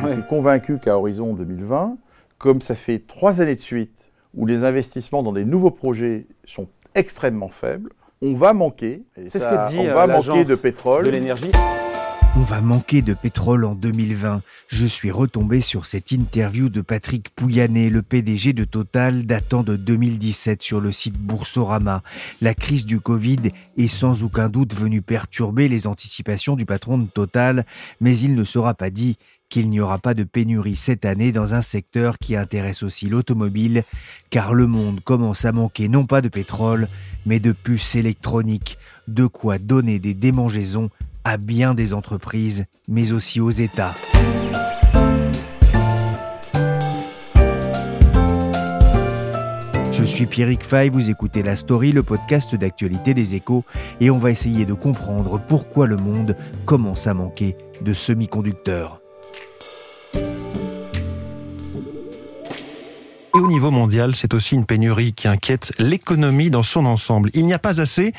Je suis convaincu qu'à horizon 2020, comme ça fait trois années de suite où les investissements dans des nouveaux projets sont extrêmement faibles, on va manquer. C'est ce que dit on va euh, manquer de pétrole. de l'énergie. On va manquer de pétrole en 2020. Je suis retombé sur cette interview de Patrick Pouyanné, le PDG de Total, datant de 2017 sur le site Boursorama. La crise du Covid est sans aucun doute venue perturber les anticipations du patron de Total, mais il ne sera pas dit qu'il n'y aura pas de pénurie cette année dans un secteur qui intéresse aussi l'automobile, car le monde commence à manquer non pas de pétrole, mais de puces électroniques, de quoi donner des démangeaisons à bien des entreprises, mais aussi aux États. Je suis Pierrick Fay, vous écoutez La Story, le podcast d'actualité des échos, et on va essayer de comprendre pourquoi le monde commence à manquer de semi-conducteurs. Et au niveau mondial, c'est aussi une pénurie qui inquiète l'économie dans son ensemble. Il n'y a pas assez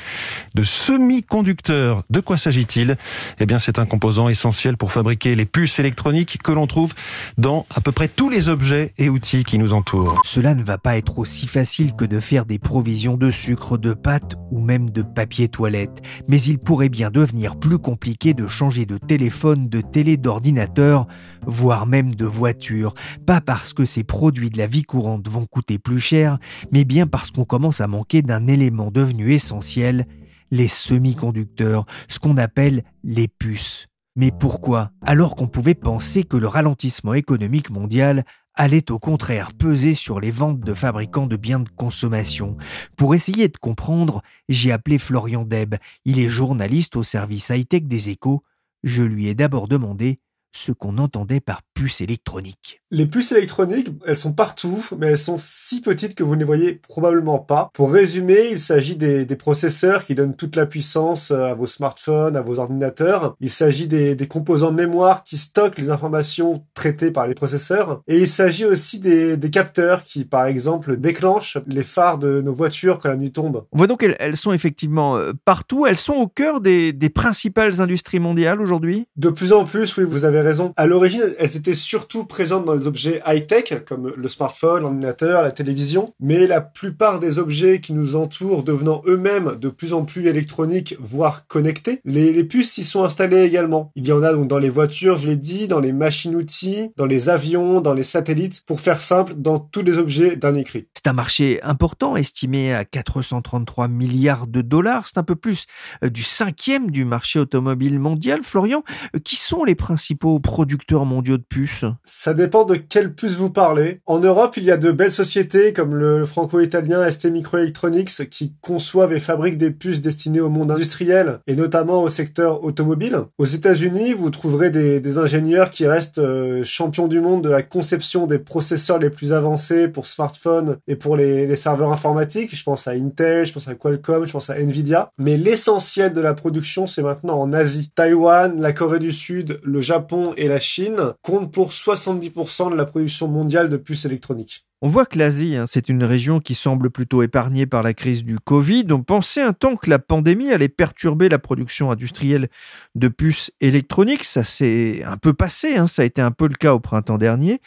de semi-conducteurs. De quoi s'agit-il? Eh bien, c'est un composant essentiel pour fabriquer les puces électroniques que l'on trouve dans à peu près tous les objets et outils qui nous entourent. Cela ne va pas être aussi facile que de faire des provisions de sucre, de pâte ou même de papier toilette, mais il pourrait bien devenir plus compliqué de changer de téléphone, de télé, d'ordinateur, voire même de voiture, pas parce que ces produits de la vie courante vont coûter plus cher, mais bien parce qu'on commence à manquer d'un élément devenu essentiel, les semi-conducteurs, ce qu'on appelle les puces. Mais pourquoi? Alors qu'on pouvait penser que le ralentissement économique mondial allait au contraire peser sur les ventes de fabricants de biens de consommation. Pour essayer de comprendre, j'ai appelé Florian Deb. Il est journaliste au service high-tech des échos. Je lui ai d'abord demandé ce qu'on entendait par puce électronique. Les puces électroniques, elles sont partout, mais elles sont si petites que vous ne les voyez probablement pas. Pour résumer, il s'agit des, processeurs qui donnent toute la puissance euh, à vos smartphones, à vos ordinateurs. Il s'agit des, composants mémoire qui stockent les informations traitées par les processeurs. Et il s'agit aussi des, capteurs qui, par exemple, déclenchent les phares de nos voitures quand la nuit tombe. On voit donc qu'elles sont effectivement euh, partout. Elles sont au cœur des, des principales industries mondiales aujourd'hui? De plus en plus, oui, vous avez raison. À l'origine, elles étaient surtout présentes dans objets high-tech, comme le smartphone, l'ordinateur, la télévision, mais la plupart des objets qui nous entourent devenant eux-mêmes de plus en plus électroniques, voire connectés, les, puces y sont installées également. Il y en a donc dans les voitures, je l'ai dit, dans les machines-outils, dans les avions, dans les satellites, pour faire simple, dans tous les objets d'un écrit. C'est un marché important, estimé à 433 milliards de dollars. C'est un peu plus euh, du cinquième du marché automobile mondial. Florian, euh, qui sont les principaux producteurs mondiaux de puces? Ça dépend de quelle puce vous parlez. En Europe, il y a de belles sociétés comme le franco-italien ST Microelectronics qui conçoivent et fabriquent des puces destinées au monde industriel et notamment au secteur automobile. Aux États-Unis, vous trouverez des, ingénieurs qui restent euh, champions du monde de la conception des processeurs les plus avancés pour smartphones et pour les, les serveurs informatiques. Je pense à Intel, je pense à Qualcomm, je pense à Nvidia. Mais l'essentiel de la production, c'est maintenant en Asie. Taïwan, la Corée du Sud, le Japon et la Chine comptent pour 70% de la production mondiale de puces électroniques. On voit que l'Asie, hein, c'est une région qui semble plutôt épargnée par la crise du Covid. On pensait un temps que la pandémie allait perturber la production industrielle de puces électroniques. Ça s'est un peu passé, hein. ça a été un peu le cas au printemps dernier.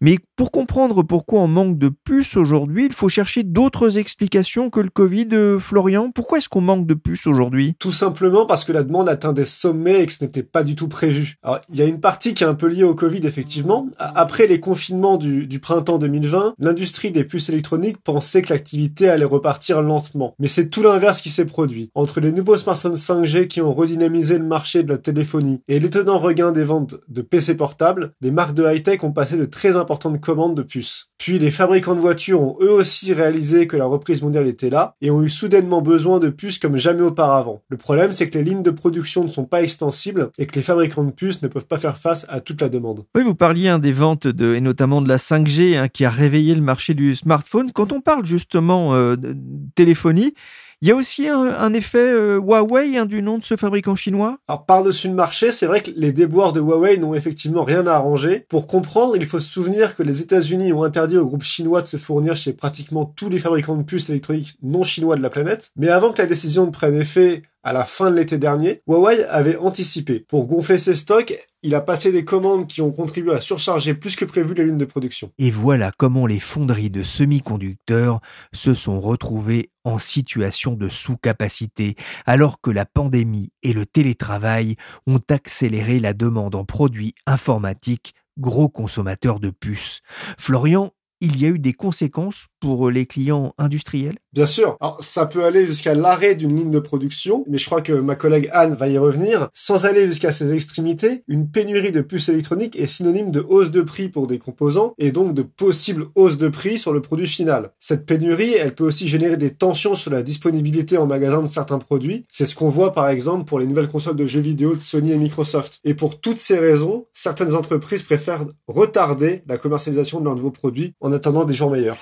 Mais pour comprendre pourquoi on manque de puces aujourd'hui, il faut chercher d'autres explications que le Covid. Euh, Florian, pourquoi est-ce qu'on manque de puces aujourd'hui? Tout simplement parce que la demande atteint des sommets et que ce n'était pas du tout prévu. Il y a une partie qui est un peu liée au Covid, effectivement. Après les confinements du, du printemps 2020, l'industrie des puces électroniques pensait que l'activité allait repartir lentement. Mais c'est tout l'inverse qui s'est produit. Entre les nouveaux smartphones 5G qui ont redynamisé le marché de la téléphonie et l'étonnant regain des ventes de PC portables, les marques de high-tech ont passé de très importantes commandes de puces. Puis les fabricants de voitures ont eux aussi réalisé que la reprise mondiale était là et ont eu soudainement besoin de puces comme jamais auparavant. Le problème, c'est que les lignes de production ne sont pas extensibles et que les fabricants de puces ne peuvent pas faire face à toute la demande. Oui, vous parliez hein, des ventes et notamment de la 5G hein, qui a réveillé le marché du smartphone. Quand on parle justement euh, de téléphonie, il y a aussi un, effet euh, Huawei hein, du nom de ce fabricant chinois Alors par-dessus le marché, c'est vrai que les déboires de Huawei n'ont effectivement rien à arranger. Pour comprendre, il faut se souvenir que les États-Unis ont interdit au groupe chinois de se fournir chez pratiquement tous les fabricants de puces électroniques non chinois de la planète. Mais avant que la décision ne prenne effet, à la fin de l'été dernier, Huawei avait anticipé. Pour gonfler ses stocks, il a passé des commandes qui ont contribué à surcharger plus que prévu les lignes de production. Et voilà comment les fonderies de semi-conducteurs se sont retrouvées en situation de sous-capacité, alors que la pandémie et le télétravail ont accéléré la demande en produits informatiques gros consommateurs de puces. Florian, il y a eu des conséquences pour les clients industriels? Bien sûr. Alors, ça peut aller jusqu'à l'arrêt d'une ligne de production, mais je crois que ma collègue Anne va y revenir. Sans aller jusqu'à ces extrémités, une pénurie de puces électroniques est synonyme de hausse de prix pour des composants et donc de possible hausse de prix sur le produit final. Cette pénurie, elle peut aussi générer des tensions sur la disponibilité en magasin de certains produits. C'est ce qu'on voit par exemple pour les nouvelles consoles de jeux vidéo de Sony et Microsoft. Et pour toutes ces raisons, certaines entreprises préfèrent retarder la commercialisation de leurs nouveaux produits en attendant des jours meilleurs.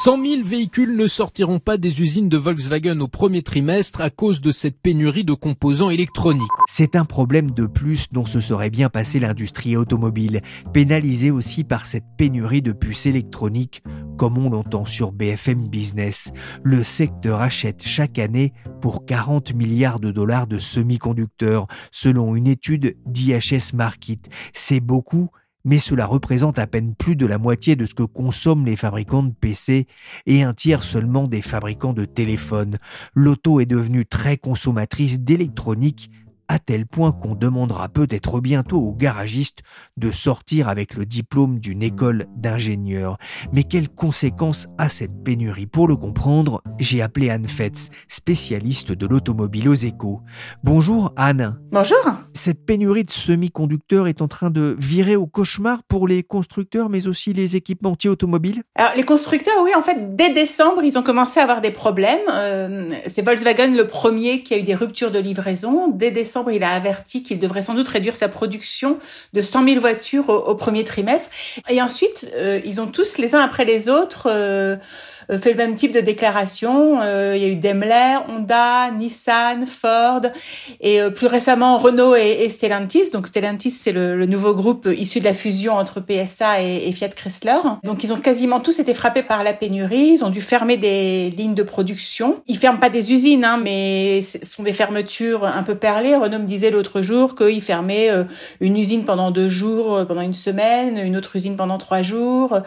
100 000 véhicules ne sortiront pas des usines de Volkswagen au premier trimestre à cause de cette pénurie de composants électroniques. C'est un problème de plus dont se serait bien passé l'industrie automobile, pénalisée aussi par cette pénurie de puces électroniques, comme on l'entend sur BFM Business. Le secteur achète chaque année pour 40 milliards de dollars de semi-conducteurs, selon une étude d'IHS Market. C'est beaucoup, mais cela représente à peine plus de la moitié de ce que consomment les fabricants de PC et un tiers seulement des fabricants de téléphones. L'auto est devenue très consommatrice d'électronique à tel point qu'on demandera peut-être bientôt aux garagistes de sortir avec le diplôme d'une école d'ingénieur. Mais quelles conséquences a cette pénurie? Pour le comprendre, j'ai appelé Anne Fetz, spécialiste de l'automobile aux échos. Bonjour Anne. Bonjour. Cette pénurie de semi-conducteurs est en train de virer au cauchemar pour les constructeurs, mais aussi les équipementiers automobiles? Alors les constructeurs, oui, en fait, dès décembre, ils ont commencé à avoir des problèmes. Euh, c'est Volkswagen le premier qui a eu des ruptures de livraison. Dès décembre, il a averti qu'il devrait sans doute réduire sa production de 100 000 voitures au, premier trimestre. Et ensuite, euh, ils ont tous, les uns après les autres, euh, fait le même type de déclaration. Euh, il y a eu Daimler, Honda, Nissan, Ford et euh, plus récemment Renault et, Stellantis. Donc Stellantis, c'est le, nouveau groupe issu de la fusion entre PSA et, Fiat Chrysler. Donc ils ont quasiment tous été frappés par la pénurie. Ils ont dû fermer des lignes de production. Ils ferment pas des usines, hein, mais ce sont des fermetures un peu perlées. Renault me disait l'autre jour qu'il fermait une usine pendant deux jours, pendant une semaine, une autre usine pendant trois jours.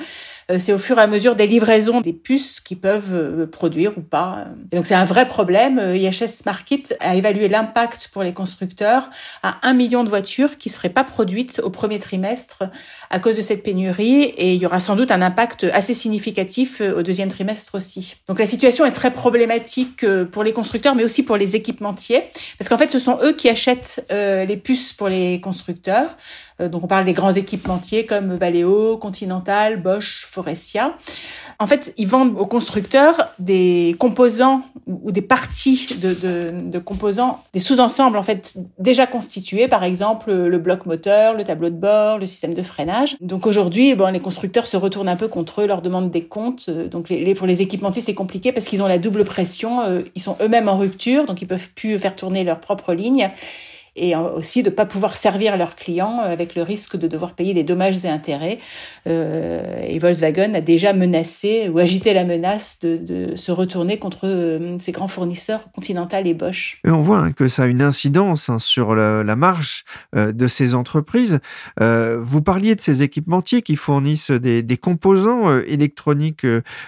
C'est au fur et à mesure des livraisons des puces qui peuvent euh, produire ou pas. donc c'est un vrai problème. Euh, IHS Market a évalué l'impact pour les constructeurs à un million de voitures qui seraient pas produites au premier trimestre à cause de cette pénurie et il y aura sans doute un impact assez significatif euh, au deuxième trimestre aussi. Donc la situation est très problématique pour les constructeurs mais aussi pour les équipementiers parce qu'en fait ce sont eux qui achètent les puces pour les constructeurs. donc on parle des grands équipementiers comme Valeo, Continental, Bosch, En fait, ils vendent aux constructeurs des composants ou des parties de, composants, des sous-ensembles en fait déjà constitués, par exemple le bloc moteur, le tableau de bord, le système de freinage. Donc aujourd'hui, bon, les constructeurs se retournent un peu contre eux, leur demandent des comptes. Donc les, pour les équipementiers, c'est compliqué parce qu'ils ont la double pression. Euh, ils sont eux-mêmes en rupture, donc ils peuvent plus faire tourner leur propre ligne et aussi de ne pas pouvoir servir leurs clients euh, avec le risque de devoir payer des dommages et intérêts. Euh, et Volkswagen a déjà menacé ou agité la menace de, de se retourner contre euh, ses grands fournisseurs Continental et Bosch. Et on voit hein, que ça a une incidence hein, sur la, la marge euh, de ces entreprises. Euh, vous parliez de ces équipementiers qui fournissent des, des composants euh, électroniques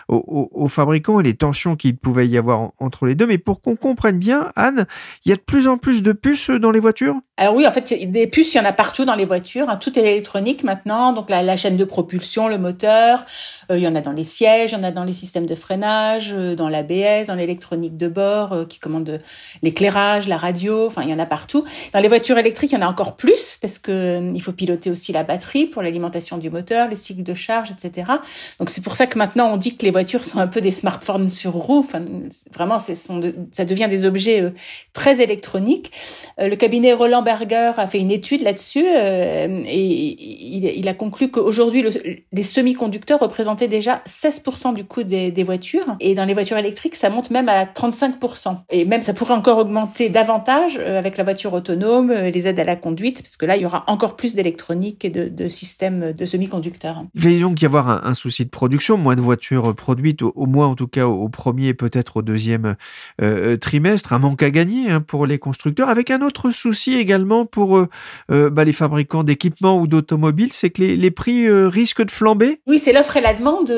aux, aux, fabricants et les tensions qu'il pouvait y avoir entre les deux. Mais pour qu'on comprenne bien, Anne, il y a de plus en plus de puces dans les voitures voiture? Alors oui, en fait, des puces, il y en a partout dans les voitures. Hein. Tout est électronique maintenant. Donc la, la chaîne de propulsion, le moteur, euh, il y en a dans les sièges, il y en a dans les systèmes de freinage, euh, dans l'ABS, dans l'électronique de bord euh, qui commande l'éclairage, la radio. Enfin, il y en a partout. Dans les voitures électriques, il y en a encore plus parce que il faut piloter aussi la batterie pour l'alimentation du moteur, les cycles de charge, etc. Donc c'est pour ça que maintenant on dit que les voitures sont un peu des smartphones sur roues. Enfin, vraiment, ça devient des objets très électroniques. le cabinet Roland Berger a fait une étude là-dessus euh, et il, a conclu qu'aujourd'hui, les semi-conducteurs représentaient déjà 16% du coût des, voitures et dans les voitures électriques, ça monte même à 35%. Et même, ça pourrait encore augmenter davantage euh, avec la voiture autonome, euh, les aides à la conduite, parce que là, il y aura encore plus d'électronique et de, systèmes de semi-conducteurs. Il va donc y avoir un, souci de production, moins de voitures produites, au, moins en tout cas au, premier, peut-être au deuxième trimestre, un manque à gagner hein, pour les constructeurs, avec un autre souci également également pour euh, euh, bah, les fabricants d'équipements ou d'automobiles, c'est que les, prix euh, risquent de flamber? Oui, c'est l'offre et la demande.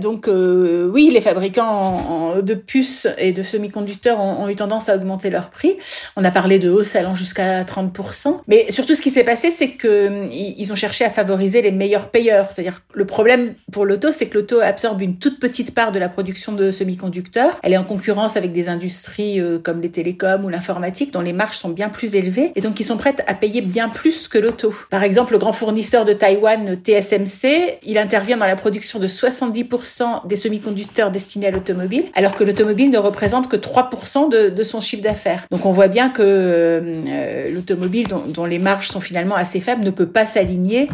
donc oui, les fabricants de puces et de semi-conducteurs ont, eu tendance à augmenter leurs prix. On a parlé de hausse allant jusqu'à 30%. Mais surtout, ce qui s'est passé, c'est que ils ont cherché à favoriser les meilleurs payeurs. C'est-à-dire le problème pour l'auto, c'est que l'auto absorbe une toute petite part de la production de semi-conducteurs. Elle est en concurrence avec des industries comme les télécoms ou l'informatique, dont les marges sont bien plus élevées et donc ils sont prêts à payer bien plus que l'auto. Par exemple, le grand fournisseur de Taïwan, TSMC, il intervient dans la production de 70% des semi-conducteurs destinés à l'automobile, alors que l'automobile ne représente que 3% de, son chiffre d'affaires. Donc on voit bien que euh, l'automobile, dont les marges sont finalement assez faibles, ne peut pas s'aligner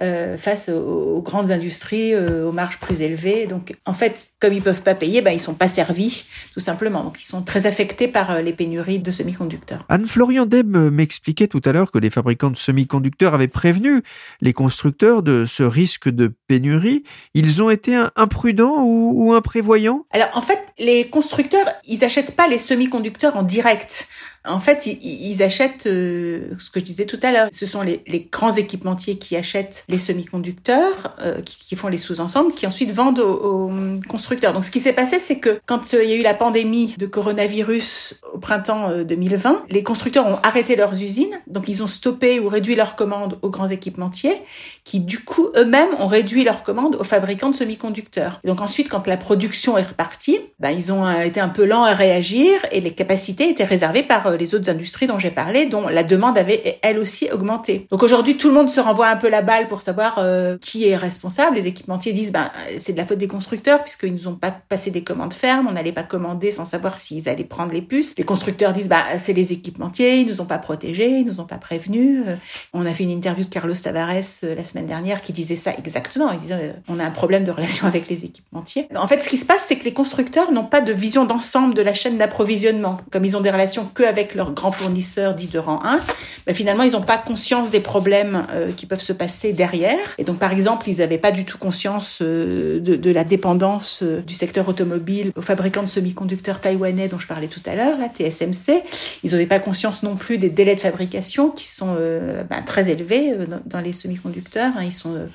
euh, face aux, grandes industries, euh, aux marges plus élevées. Donc, en fait, comme ils peuvent pas payer, ben, ils sont pas servis, tout simplement. Donc, ils sont très affectés par euh, les pénuries de semi-conducteurs. Anne-Florian Deb m'expliquait tout à l'heure que les fabricants de semi-conducteurs avaient prévenu les constructeurs de ce risque de pénurie. Ils ont été imprudents ou, ou imprévoyants? Alors, en fait, les constructeurs, ils achètent pas les semi-conducteurs en direct. En fait, ils, achètent euh, ce que je disais tout à l'heure. Ce sont les, grands équipementiers qui achètent les semi-conducteurs, euh, qui, font les sous-ensembles, qui ensuite vendent aux, constructeurs. Donc, ce qui s'est passé, c'est que quand euh, il y a eu la pandémie de coronavirus au printemps 2020, les constructeurs ont arrêté leurs usines. Donc, ils ont stoppé ou réduit leurs commandes aux grands équipementiers, qui du coup eux-mêmes ont réduit leurs commandes aux fabricants de semi-conducteurs. Donc ensuite, quand la production est repartie, ben, ils ont été un peu lents à réagir et les capacités étaient réservées par les autres industries dont j'ai parlé, dont la demande avait elle aussi augmenté. Donc aujourd'hui, tout le monde se renvoie un peu la balle pour savoir euh, qui est responsable. Les équipementiers disent ben c'est de la faute des constructeurs puisqu'ils nous ont pas passé des commandes fermes, on n'allait pas commander sans savoir s'ils allaient prendre les puces. Les constructeurs disent bah c'est les équipementiers, ils nous ont pas protégés, ils nous ont pas prévenus. Euh, on a fait une interview de Carlos Tavares euh, la semaine dernière qui disait ça exactement. Il disait on a un problème de relation avec les équipementiers. En fait, ce qui se passe, c'est que les constructeurs n'ont pas de vision d'ensemble de la chaîne d'approvisionnement. Comme ils ont des relations que avec leurs grands fournisseurs dits de rang 1, ben finalement, ils n'ont pas conscience des problèmes euh, qui peuvent se passer derrière. Et donc, par exemple, ils n'avaient pas du tout conscience euh, de, la dépendance euh, du secteur automobile aux fabricants de semi-conducteurs taïwanais dont je parlais tout à l'heure, la TSMC. Ils n'avaient pas conscience non plus des délais de fabrication qui sont ben, très élevés dans, les semi-conducteurs. Hein. Ils sont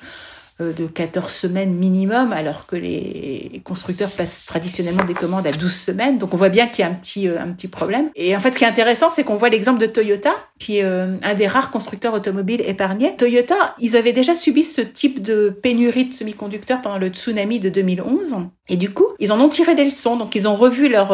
de 14 semaines minimum, alors que les constructeurs passent traditionnellement des commandes à 12 semaines. Donc on voit bien qu'il y a un petit, euh, un petit problème. Et en fait, ce qui est intéressant, c'est qu'on voit l'exemple de Toyota, qui est euh, un des rares constructeurs automobiles épargnés. Toyota, ils avaient déjà subi ce type de pénurie de semi-conducteurs pendant le tsunami de 2011. Et du coup, ils en ont tiré des leçons. Donc ils ont revu leur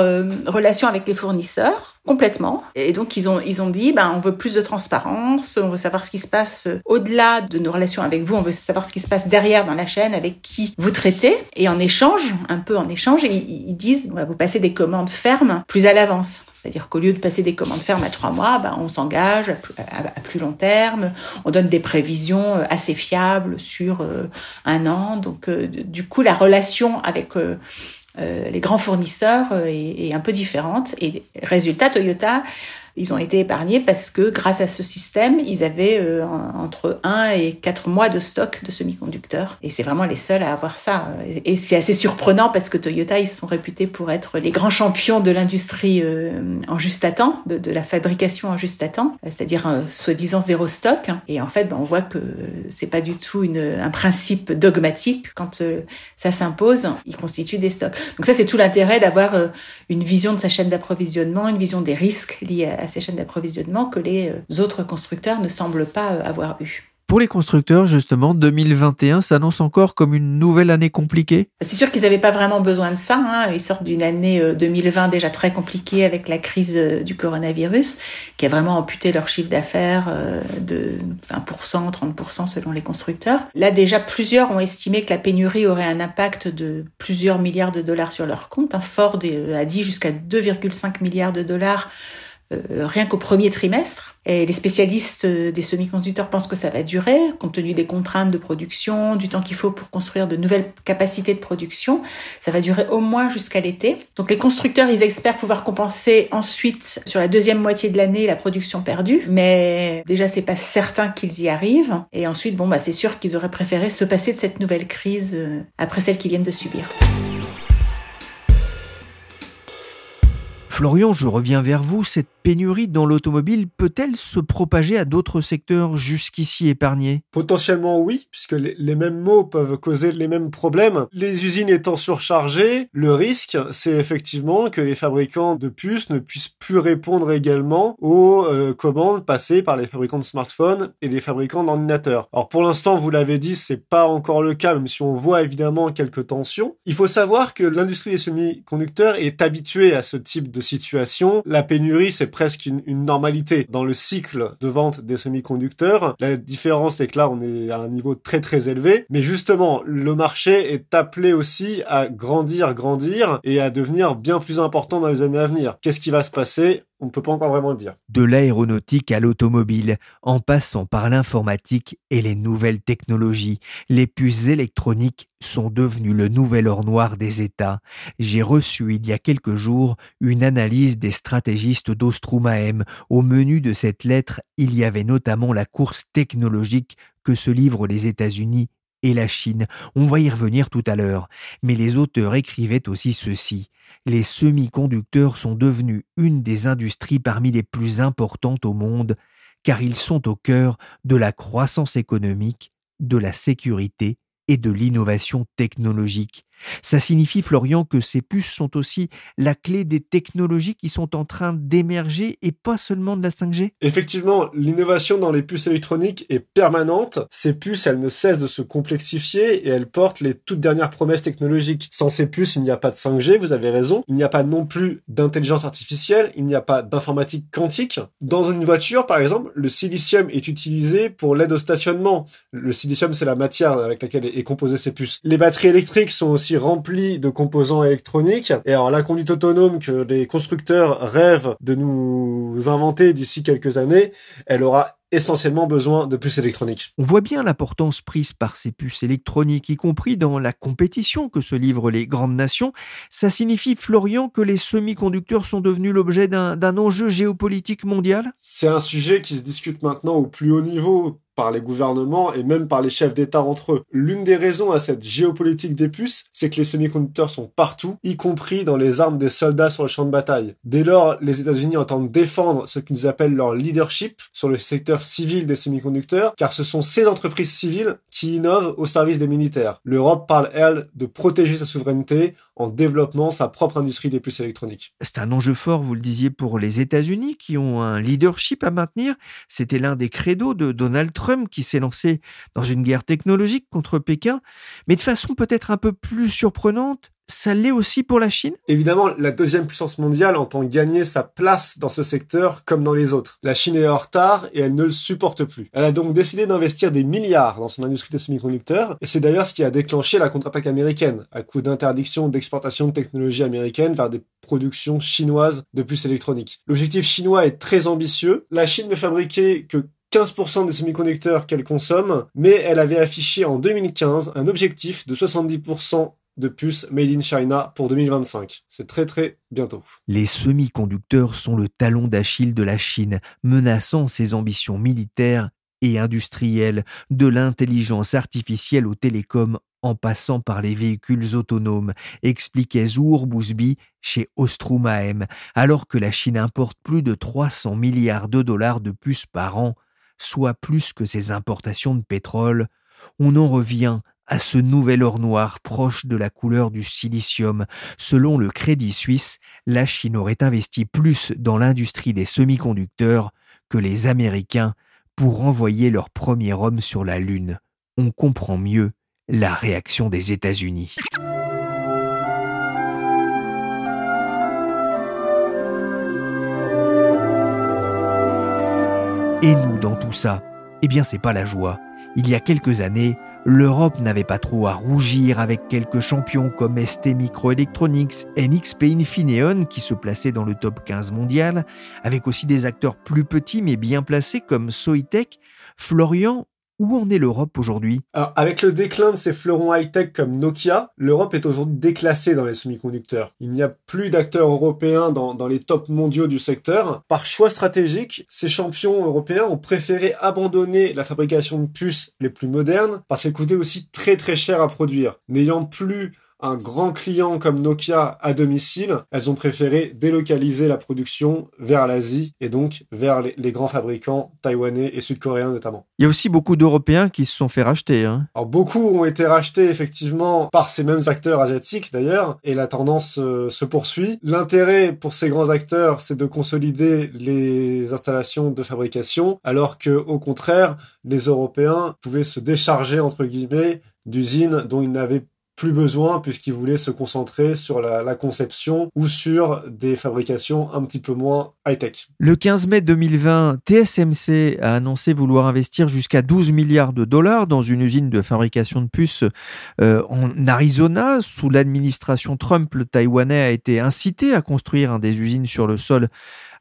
relation avec les fournisseurs complètement. Et donc ils ont ils ont dit ben on veut plus de transparence, on veut savoir ce qui se passe au-delà de nos relations avec vous, on veut savoir ce qui se passe derrière dans la chaîne avec qui vous traitez et en échange, un peu en échange, ils, disent on va vous passer des commandes fermes plus à l'avance. C'est-à-dire qu'au lieu de passer des commandes fermes à trois mois, ben, on s'engage à, plus long terme, on donne des prévisions euh, assez fiables sur euh, un an. Donc, euh, du coup, la relation avec les grands fournisseurs est, un peu différente. Et résultat, Toyota ils ont été épargnés parce que grâce à ce système, ils avaient euh, entre 1 et 4 mois de stock de semi-conducteurs. Et c'est vraiment les seuls à avoir ça. Et c'est assez surprenant parce que Toyota, ils sont réputés pour être les grands champions de l'industrie euh, en juste à temps, de, de, la fabrication en juste à temps, c'est-à-dire euh, soi-disant zéro stock. Et en fait, ben, on voit que c'est pas du tout une, un principe dogmatique. Quand ça s'impose, ils constituent des stocks. Donc ça, c'est tout l'intérêt d'avoir une vision de sa chaîne d'approvisionnement, une vision des risques liés à à ces chaînes d'approvisionnement que les autres constructeurs ne semblent pas avoir eu. Pour les constructeurs, justement, 2021 s'annonce encore comme une nouvelle année compliquée? C'est sûr qu'ils n'avaient pas vraiment besoin de ça. Hein. Ils sortent d'une année 2020 déjà très compliquée avec la crise du coronavirus, qui a vraiment amputé leur chiffre d'affaires de 20%, 30% selon les constructeurs. Là, déjà, plusieurs ont estimé que la pénurie aurait un impact de plusieurs milliards de dollars sur leur compte. Ford a dit jusqu'à 2,5 milliards de dollars euh, rien qu'au premier trimestre. Et les spécialistes euh, des semi-conducteurs pensent que ça va durer, compte tenu des contraintes de production, du temps qu'il faut pour construire de nouvelles capacités de production. Ça va durer au moins jusqu'à l'été. Donc les constructeurs, ils espèrent pouvoir compenser ensuite, sur la deuxième moitié de l'année, la production perdue. Mais déjà, c'est pas certain qu'ils y arrivent. Et ensuite, bon, bah, c'est sûr qu'ils auraient préféré se passer de cette nouvelle crise euh, après celle qu'ils viennent de subir. Florian, je reviens vers vous. Cette pénurie dans l'automobile peut-elle se propager à d'autres secteurs jusqu'ici épargnés? Potentiellement oui, puisque les mêmes mots peuvent causer les mêmes problèmes. Les usines étant surchargées, le risque, c'est effectivement que les fabricants de puces ne puissent plus répondre également aux euh, commandes passées par les fabricants de smartphones et les fabricants d'ordinateurs. Alors pour l'instant, vous l'avez dit, c'est pas encore le cas, même si on voit évidemment quelques tensions. Il faut savoir que l'industrie des semi-conducteurs est habituée à ce type de situation. La pénurie, c'est presque une, normalité dans le cycle de vente des semi-conducteurs. La différence, c'est que là, on est à un niveau très très élevé. Mais justement, le marché est appelé aussi à grandir, grandir et à devenir bien plus important dans les années à venir. Qu'est-ce qui va se passer? On ne peut pas encore vraiment dire. De l'aéronautique à l'automobile, en passant par l'informatique et les nouvelles technologies, les puces électroniques sont devenues le nouvel or noir des États. J'ai reçu il y a quelques jours une analyse des stratégistes d'Ostrumaem. Au menu de cette lettre, il y avait notamment la course technologique que se livrent les États-Unis et la Chine. On va y revenir tout à l'heure. Mais les auteurs écrivaient aussi ceci les semi-conducteurs sont devenus une des industries parmi les plus importantes au monde, car ils sont au cœur de la croissance économique, de la sécurité et de l'innovation technologique. Ça signifie, Florian, que ces puces sont aussi la clé des technologies qui sont en train d'émerger et pas seulement de la 5G Effectivement, l'innovation dans les puces électroniques est permanente. Ces puces, elles ne cessent de se complexifier et elles portent les toutes dernières promesses technologiques. Sans ces puces, il n'y a pas de 5G, vous avez raison. Il n'y a pas non plus d'intelligence artificielle, il n'y a pas d'informatique quantique. Dans une voiture, par exemple, le silicium est utilisé pour l'aide au stationnement. Le silicium, c'est la matière avec laquelle est composée ces puces. Les batteries électriques sont aussi rempli de composants électroniques. Et alors la conduite autonome que les constructeurs rêvent de nous inventer d'ici quelques années, elle aura essentiellement besoin de puces électroniques. On voit bien l'importance prise par ces puces électroniques, y compris dans la compétition que se livrent les grandes nations. Ça signifie, Florian, que les semi-conducteurs sont devenus l'objet d'un enjeu géopolitique mondial? C'est un sujet qui se discute maintenant au plus haut niveau par les gouvernements et même par les chefs d'État entre eux. L'une des raisons à cette géopolitique des puces, c'est que les semi-conducteurs sont partout, y compris dans les armes des soldats sur le champ de bataille. Dès lors, les États-Unis entendent défendre ce qu'ils appellent leur leadership sur le secteur civil des semi-conducteurs, car ce sont ces entreprises civiles qui innovent au service des militaires. L'Europe parle, elle, de protéger sa souveraineté en développant sa propre industrie des puces électroniques. C'est un enjeu fort, vous le disiez, pour les États-Unis qui ont un leadership à maintenir. C'était l'un des credos de Donald Trump qui s'est lancé dans une guerre technologique contre Pékin, mais de façon peut-être un peu plus surprenante, ça l'est aussi pour la Chine? Évidemment, la deuxième puissance mondiale entend gagner sa place dans ce secteur comme dans les autres. La Chine est en retard et elle ne le supporte plus. Elle a donc décidé d'investir des milliards dans son industrie des semi-conducteurs et c'est d'ailleurs ce qui a déclenché la contre-attaque américaine à coup d'interdiction d'exportation de technologies américaines vers des productions chinoises de puces électroniques. L'objectif chinois est très ambitieux. La Chine ne fabriquait que 15% des semi-conducteurs qu'elle consomme, mais elle avait affiché en 2015 un objectif de 70% de puces Made in China pour 2025. C'est très très bientôt. Les semi-conducteurs sont le talon d'Achille de la Chine, menaçant ses ambitions militaires et industrielles, de l'intelligence artificielle aux télécoms en passant par les véhicules autonomes, expliquait Zour Bousby chez Ostrumaem, alors que la Chine importe plus de 300 milliards de dollars de puces par an, soit plus que ses importations de pétrole, on en revient à ce nouvel or noir proche de la couleur du silicium. Selon le Crédit Suisse, la Chine aurait investi plus dans l'industrie des semi-conducteurs que les Américains pour envoyer leur premier homme sur la Lune. On comprend mieux la réaction des États-Unis. Et nous, dans tout ça, eh bien, c'est pas la joie. Il y a quelques années, l'Europe n'avait pas trop à rougir avec quelques champions comme ST Microelectronics, NXP Infineon qui se plaçaient dans le top 15 mondial, avec aussi des acteurs plus petits mais bien placés comme Soitec, Florian où en est l'Europe aujourd'hui? Alors, avec le déclin de ces fleurons high-tech comme Nokia, l'Europe est aujourd'hui déclassée dans les semi-conducteurs. Il n'y a plus d'acteurs européens dans, les tops mondiaux du secteur. Par choix stratégique, ces champions européens ont préféré abandonner la fabrication de puces les plus modernes parce qu'elles coûtaient aussi très très cher à produire. N'ayant plus un grand client comme Nokia à domicile, elles ont préféré délocaliser la production vers l'Asie et donc vers les, grands fabricants taïwanais et sud-coréens notamment. Il y a aussi beaucoup d'Européens qui se sont fait racheter. Hein. Alors beaucoup ont été rachetés effectivement par ces mêmes acteurs asiatiques d'ailleurs et la tendance euh, se poursuit. L'intérêt pour ces grands acteurs, c'est de consolider les installations de fabrication alors que au contraire, les Européens pouvaient se décharger entre guillemets d'usines dont ils n'avaient plus besoin puisqu'ils voulaient se concentrer sur la, conception ou sur des fabrications un petit peu moins high-tech. Le 15 mai 2020, TSMC a annoncé vouloir investir jusqu'à 12 milliards de dollars dans une usine de fabrication de puces euh, en Arizona. Sous l'administration Trump, le Taïwanais a été incité à construire des usines sur le sol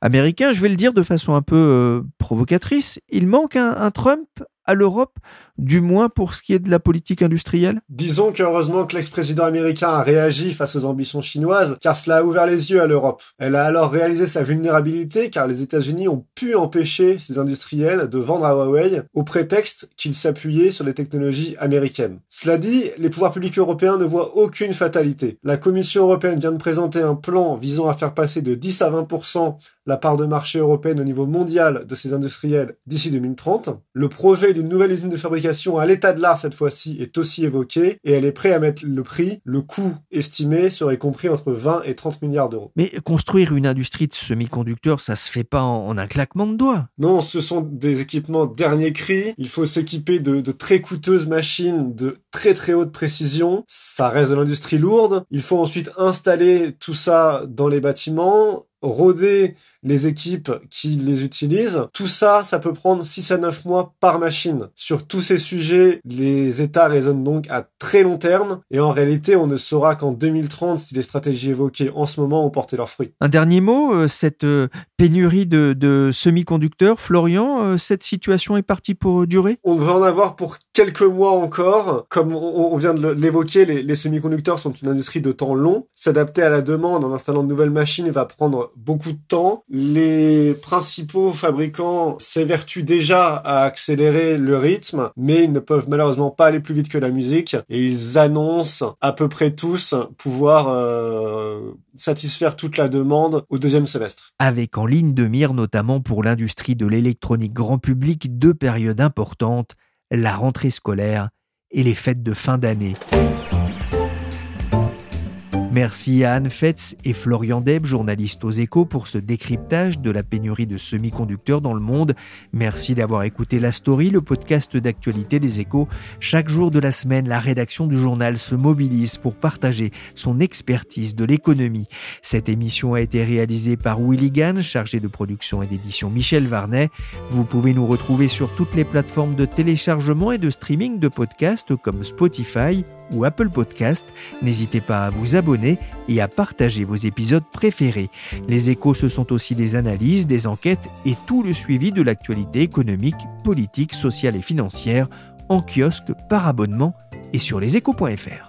américain. Je vais le dire de façon un peu euh, provocatrice. Il manque un Trump à l'Europe, du moins pour ce qui est de la politique industrielle? Disons qu'heureusement que l'ex-président américain a réagi face aux ambitions chinoises, car cela a ouvert les yeux à l'Europe. Elle a alors réalisé sa vulnérabilité, car les États-Unis ont pu empêcher ces industriels de vendre à Huawei au prétexte qu'ils s'appuyaient sur les technologies américaines. Cela dit, les pouvoirs publics européens ne voient aucune fatalité. La Commission européenne vient de présenter un plan visant à faire passer de 10 à 20% la part de marché européenne au niveau mondial de ces industriels d'ici 2030. Le projet une nouvelle usine de fabrication à l'état de l'art cette fois-ci est aussi évoquée et elle est prête à mettre le prix. Le coût estimé serait compris entre 20 et 30 milliards d'euros. Mais construire une industrie de semi-conducteurs, ça se fait pas en, un claquement de doigts. Non, ce sont des équipements dernier cri. Il faut s'équiper de, de très coûteuses machines de très très haute précision. Ça reste de l'industrie lourde. Il faut ensuite installer tout ça dans les bâtiments, roder les équipes qui les utilisent. Tout ça, ça peut prendre 6 à 9 mois par machine. Sur tous ces sujets, les États raisonnent donc à très long terme et en réalité, on ne saura qu'en 2030 si les stratégies évoquées en ce moment ont porté leurs fruits. Un dernier mot, euh, cette euh, pénurie de, semi-conducteurs, Florian, euh, cette situation est partie pour durer? On devrait en avoir pour quelques mois encore. Comme on vient de l'évoquer, les, les semi-conducteurs sont une industrie de temps long. S'adapter à la demande en installant de nouvelles machines va prendre beaucoup de temps les principaux fabricants s'évertuent déjà à accélérer le rythme, mais ils ne peuvent malheureusement pas aller plus vite que la musique et ils annoncent à peu près tous pouvoir euh, satisfaire toute la demande au deuxième semestre. Avec en ligne de mire notamment pour l'industrie de l'électronique grand public deux périodes importantes, la rentrée scolaire et les fêtes de fin d'année. Merci à Anne Fetz et Florian Deb, journalistes aux échos, pour ce décryptage de la pénurie de semi-conducteurs dans le monde. Merci d'avoir écouté La Story, le podcast d'actualité des échos. Chaque jour de la semaine, la rédaction du journal se mobilise pour partager son expertise de l'économie. Cette émission a été réalisée par Willy Gann, chargé de production et d'édition Michel Varnet. Vous pouvez nous retrouver sur toutes les plateformes de téléchargement et de streaming de podcasts comme Spotify, ou Apple Podcast. N'hésitez pas à vous abonner et à partager vos épisodes préférés. Les échos, ce sont aussi des analyses, des enquêtes et tout le suivi de l'actualité économique, politique, sociale et financière en kiosque, par abonnement et sur leséchos.fr.